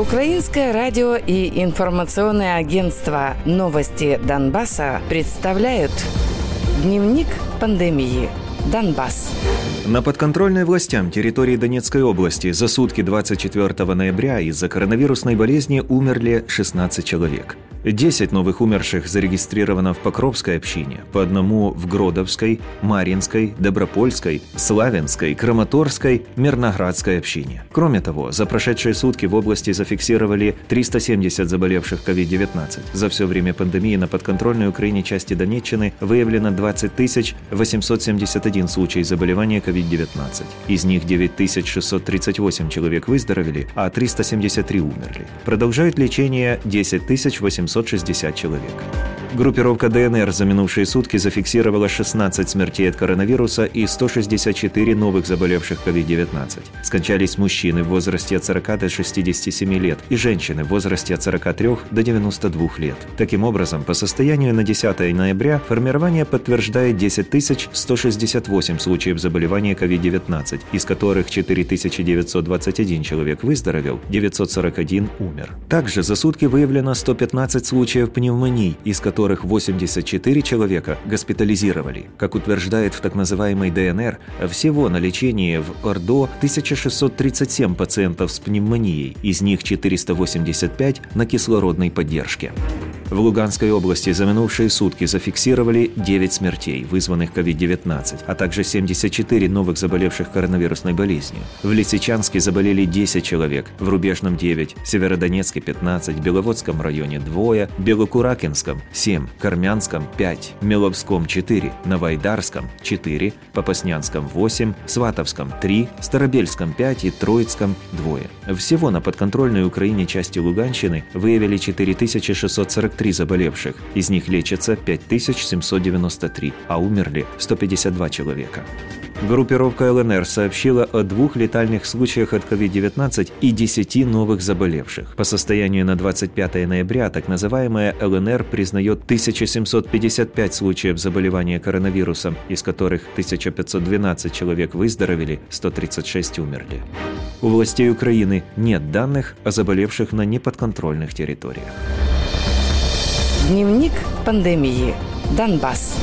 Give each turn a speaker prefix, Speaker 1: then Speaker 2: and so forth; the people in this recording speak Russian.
Speaker 1: Украинское радио и информационное агентство «Новости Донбасса» представляют Дневник пандемии. Донбасс.
Speaker 2: На подконтрольной властям территории Донецкой области за сутки 24 ноября из-за коронавирусной болезни умерли 16 человек. 10 новых умерших зарегистрировано в Покровской общине, по одному в Гродовской, Маринской, Добропольской, Славянской, Краматорской, Мирноградской общине. Кроме того, за прошедшие сутки в области зафиксировали 370 заболевших COVID-19. За все время пандемии на подконтрольной Украине части Донеччины выявлено 20 871 случай заболевания COVID-19. Из них 9638 человек выздоровели, а 373 умерли. Продолжают лечение 10 800 760 человек. Группировка ДНР за минувшие сутки зафиксировала 16 смертей от коронавируса и 164 новых заболевших COVID-19. Скончались мужчины в возрасте от 40 до 67 лет и женщины в возрасте от 43 до 92 лет. Таким образом, по состоянию на 10 ноября формирование подтверждает 10 168 случаев заболевания COVID-19, из которых 4921 человек выздоровел, 941 умер. Также за сутки выявлено 115 случаев пневмонии, из которых которых 84 человека госпитализировали. Как утверждает в так называемой ДНР, всего на лечении в Ордо 1637 пациентов с пневмонией, из них 485 на кислородной поддержке. В Луганской области за минувшие сутки зафиксировали 9 смертей, вызванных COVID-19, а также 74 новых заболевших коронавирусной болезнью. В Лисичанске заболели 10 человек, в Рубежном 9, Северодонецке 15, Беловодском районе 2, Белокуракинском 7, Кармянском 5, Меловском 4, Новоайдарском 4, Попаснянском 8, Сватовском 3, Старобельском 5 и Троицком 2. Всего на подконтрольной Украине части Луганщины выявили 4643 3 заболевших, из них лечатся 5793, а умерли 152 человека. Группировка ЛНР сообщила о двух летальных случаях от COVID-19 и 10 новых заболевших. По состоянию на 25 ноября так называемая ЛНР признает 1755 случаев заболевания коронавирусом, из которых 1512 человек выздоровели, 136 умерли. У властей Украины нет данных о заболевших на неподконтрольных территориях.
Speaker 1: Дневник пандемии. Донбасс.